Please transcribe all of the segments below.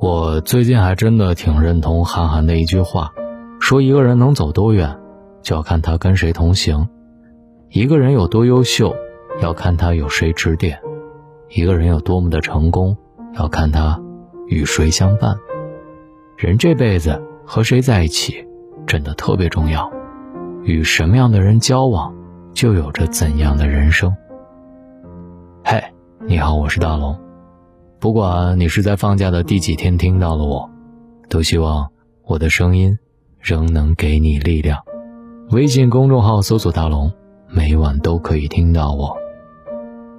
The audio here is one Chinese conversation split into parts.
我最近还真的挺认同韩寒的一句话，说一个人能走多远，就要看他跟谁同行；一个人有多优秀，要看他有谁指点；一个人有多么的成功，要看他与谁相伴。人这辈子和谁在一起，真的特别重要。与什么样的人交往，就有着怎样的人生。嘿，你好，我是大龙。不管你是在放假的第几天听到了我，都希望我的声音仍能给你力量。微信公众号搜索“大龙”，每晚都可以听到我。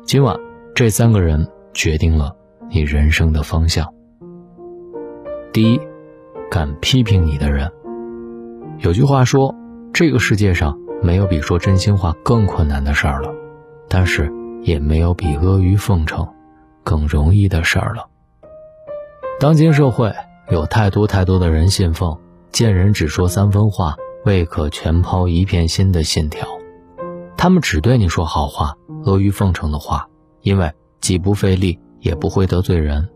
今晚这三个人决定了你人生的方向。第一，敢批评你的人。有句话说，这个世界上没有比说真心话更困难的事儿了，但是也没有比阿谀奉承。更容易的事儿了。当今社会有太多太多的人信奉“见人只说三分话，未可全抛一片心”的信条，他们只对你说好话、阿谀奉承的话，因为既不费力，也不会得罪人。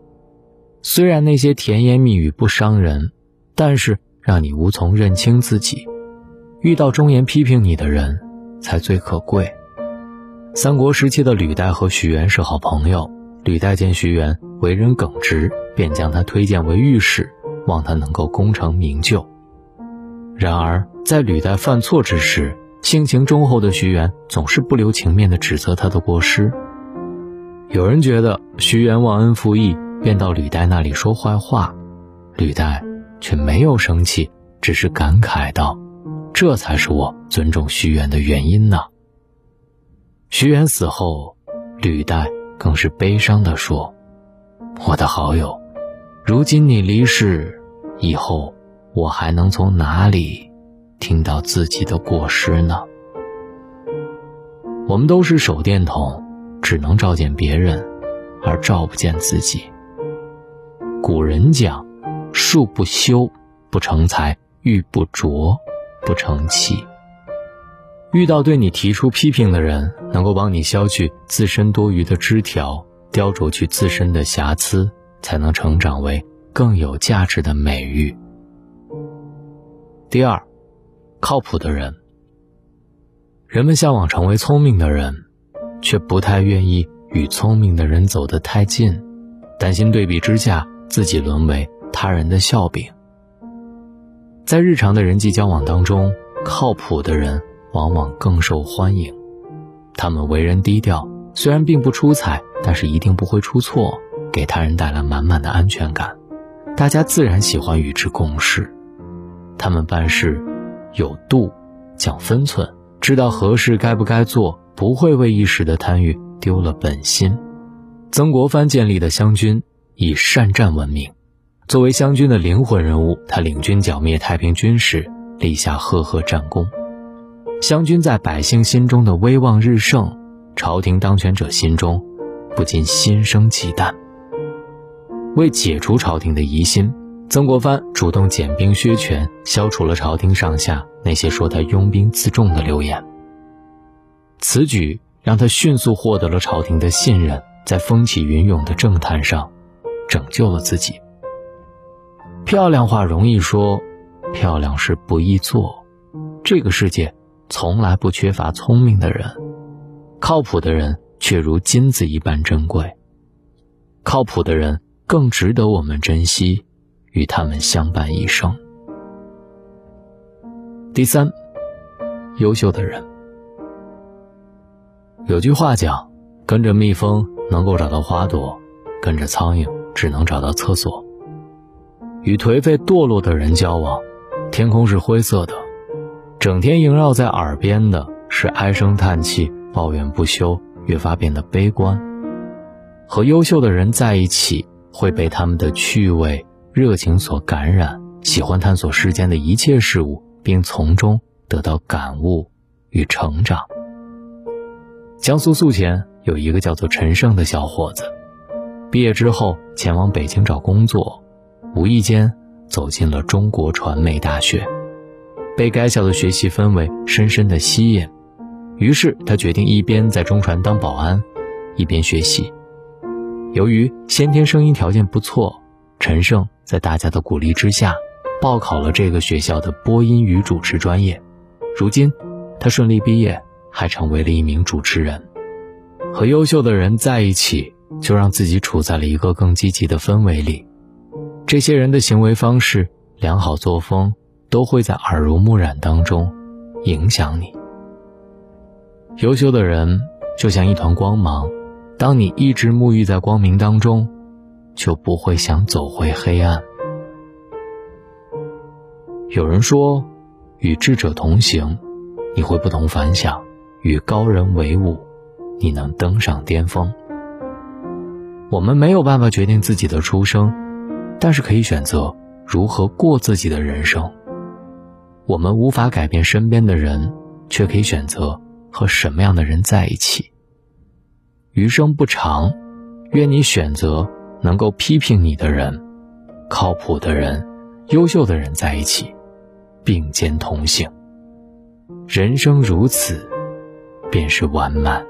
虽然那些甜言蜜语不伤人，但是让你无从认清自己。遇到忠言批评你的人，才最可贵。三国时期的吕带和徐元是好朋友。吕带见徐元为人耿直，便将他推荐为御史，望他能够功成名就。然而，在吕带犯错之时，性情忠厚的徐元总是不留情面地指责他的过失。有人觉得徐元忘恩负义，便到吕岱那里说坏话，吕岱却没有生气，只是感慨道：“这才是我尊重徐元的原因呢。”徐元死后，吕岱。更是悲伤地说：“我的好友，如今你离世，以后我还能从哪里听到自己的过失呢？”我们都是手电筒，只能照见别人，而照不见自己。古人讲：“树不修，不成材；玉不琢，不成器。”遇到对你提出批评的人，能够帮你消去自身多余的枝条，雕琢去自身的瑕疵，才能成长为更有价值的美玉。第二，靠谱的人。人们向往成为聪明的人，却不太愿意与聪明的人走得太近，担心对比之下自己沦为他人的笑柄。在日常的人际交往当中，靠谱的人。往往更受欢迎，他们为人低调，虽然并不出彩，但是一定不会出错，给他人带来满满的安全感，大家自然喜欢与之共事。他们办事有度，讲分寸，知道何事该不该做，不会为一时的贪欲丢了本心。曾国藩建立的湘军以善战闻名，作为湘军的灵魂人物，他领军剿灭太平军时，立下赫赫战功。湘军在百姓心中的威望日盛，朝廷当权者心中不禁心生忌惮。为解除朝廷的疑心，曾国藩主动减兵削权，消除了朝廷上下那些说他拥兵自重的流言。此举让他迅速获得了朝廷的信任，在风起云涌的政坛上拯救了自己。漂亮话容易说，漂亮事不易做。这个世界。从来不缺乏聪明的人，靠谱的人却如金子一般珍贵。靠谱的人更值得我们珍惜，与他们相伴一生。第三，优秀的人。有句话讲：“跟着蜜蜂能够找到花朵，跟着苍蝇只能找到厕所。”与颓废堕落的人交往，天空是灰色的。整天萦绕在耳边的是唉声叹气、抱怨不休，越发变得悲观。和优秀的人在一起，会被他们的趣味、热情所感染，喜欢探索世间的一切事物，并从中得到感悟与成长。江苏宿迁有一个叫做陈胜的小伙子，毕业之后前往北京找工作，无意间走进了中国传媒大学。被该校的学习氛围深深的吸引，于是他决定一边在中传当保安，一边学习。由于先天声音条件不错，陈胜在大家的鼓励之下，报考了这个学校的播音与主持专业。如今，他顺利毕业，还成为了一名主持人。和优秀的人在一起，就让自己处在了一个更积极的氛围里。这些人的行为方式、良好作风，都会在耳濡目染当中影响你。优秀的人就像一团光芒，当你一直沐浴在光明当中，就不会想走回黑暗。有人说，与智者同行，你会不同凡响；与高人为伍，你能登上巅峰。我们没有办法决定自己的出生，但是可以选择如何过自己的人生。我们无法改变身边的人，却可以选择。和什么样的人在一起？余生不长，愿你选择能够批评你的人、靠谱的人、优秀的人在一起，并肩同行。人生如此，便是完满。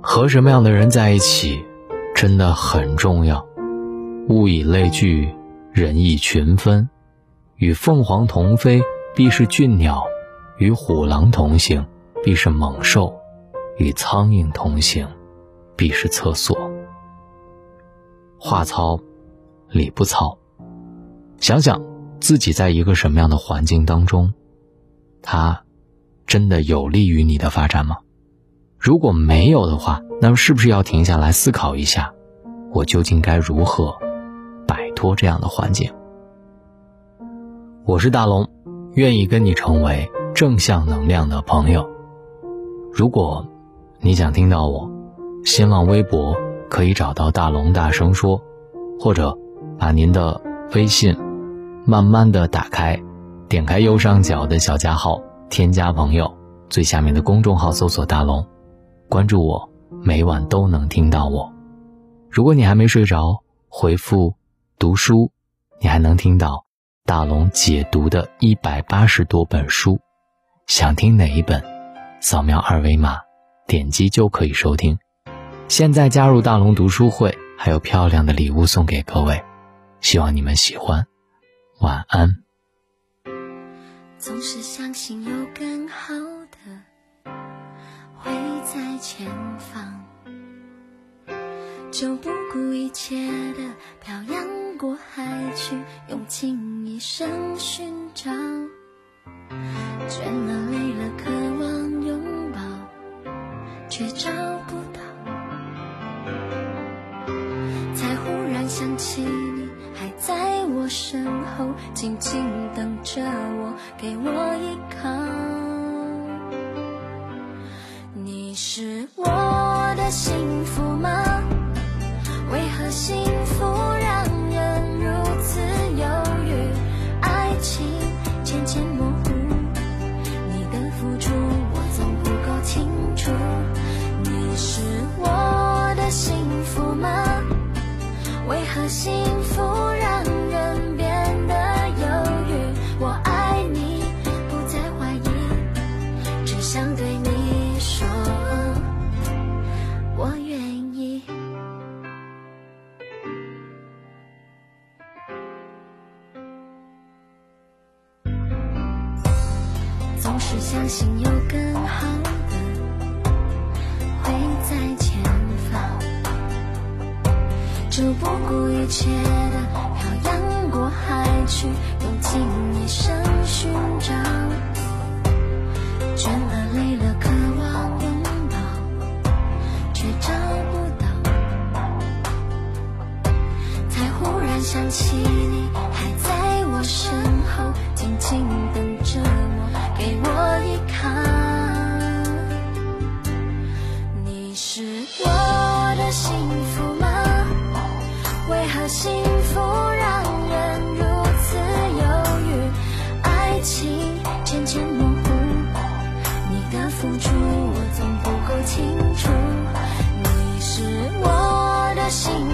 和什么样的人在一起，真的很重要。物以类聚，人以群分。与凤凰同飞，必是俊鸟。与虎狼同行，必是猛兽；与苍蝇同行，必是厕所。话糙，理不糙。想想自己在一个什么样的环境当中，它真的有利于你的发展吗？如果没有的话，那么是不是要停下来思考一下，我究竟该如何摆脱这样的环境？我是大龙，愿意跟你成为。正向能量的朋友，如果你想听到我，新浪微博可以找到大龙大声说，或者把您的微信慢慢的打开，点开右上角的小加号，添加朋友，最下面的公众号搜索大龙，关注我，每晚都能听到我。如果你还没睡着，回复读书，你还能听到大龙解读的一百八十多本书。想听哪一本？扫描二维码，点击就可以收听。现在加入大龙读书会，还有漂亮的礼物送给各位，希望你们喜欢。晚安。总是相信有更好的会在前方，就不顾一切的漂过海去，用尽一生寻找。倦了累了，渴望拥抱，却找不到。才忽然想起你还在我身后，静静等着我，给我依靠。你是我的幸福吗？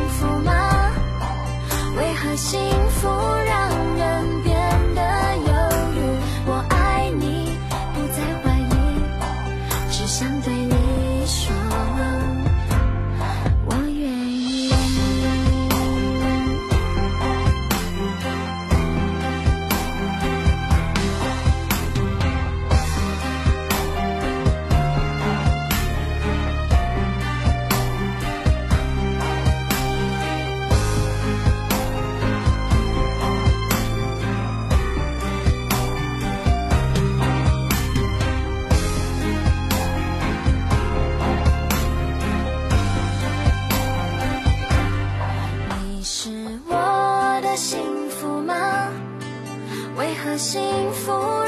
幸福吗？为何幸福让幸福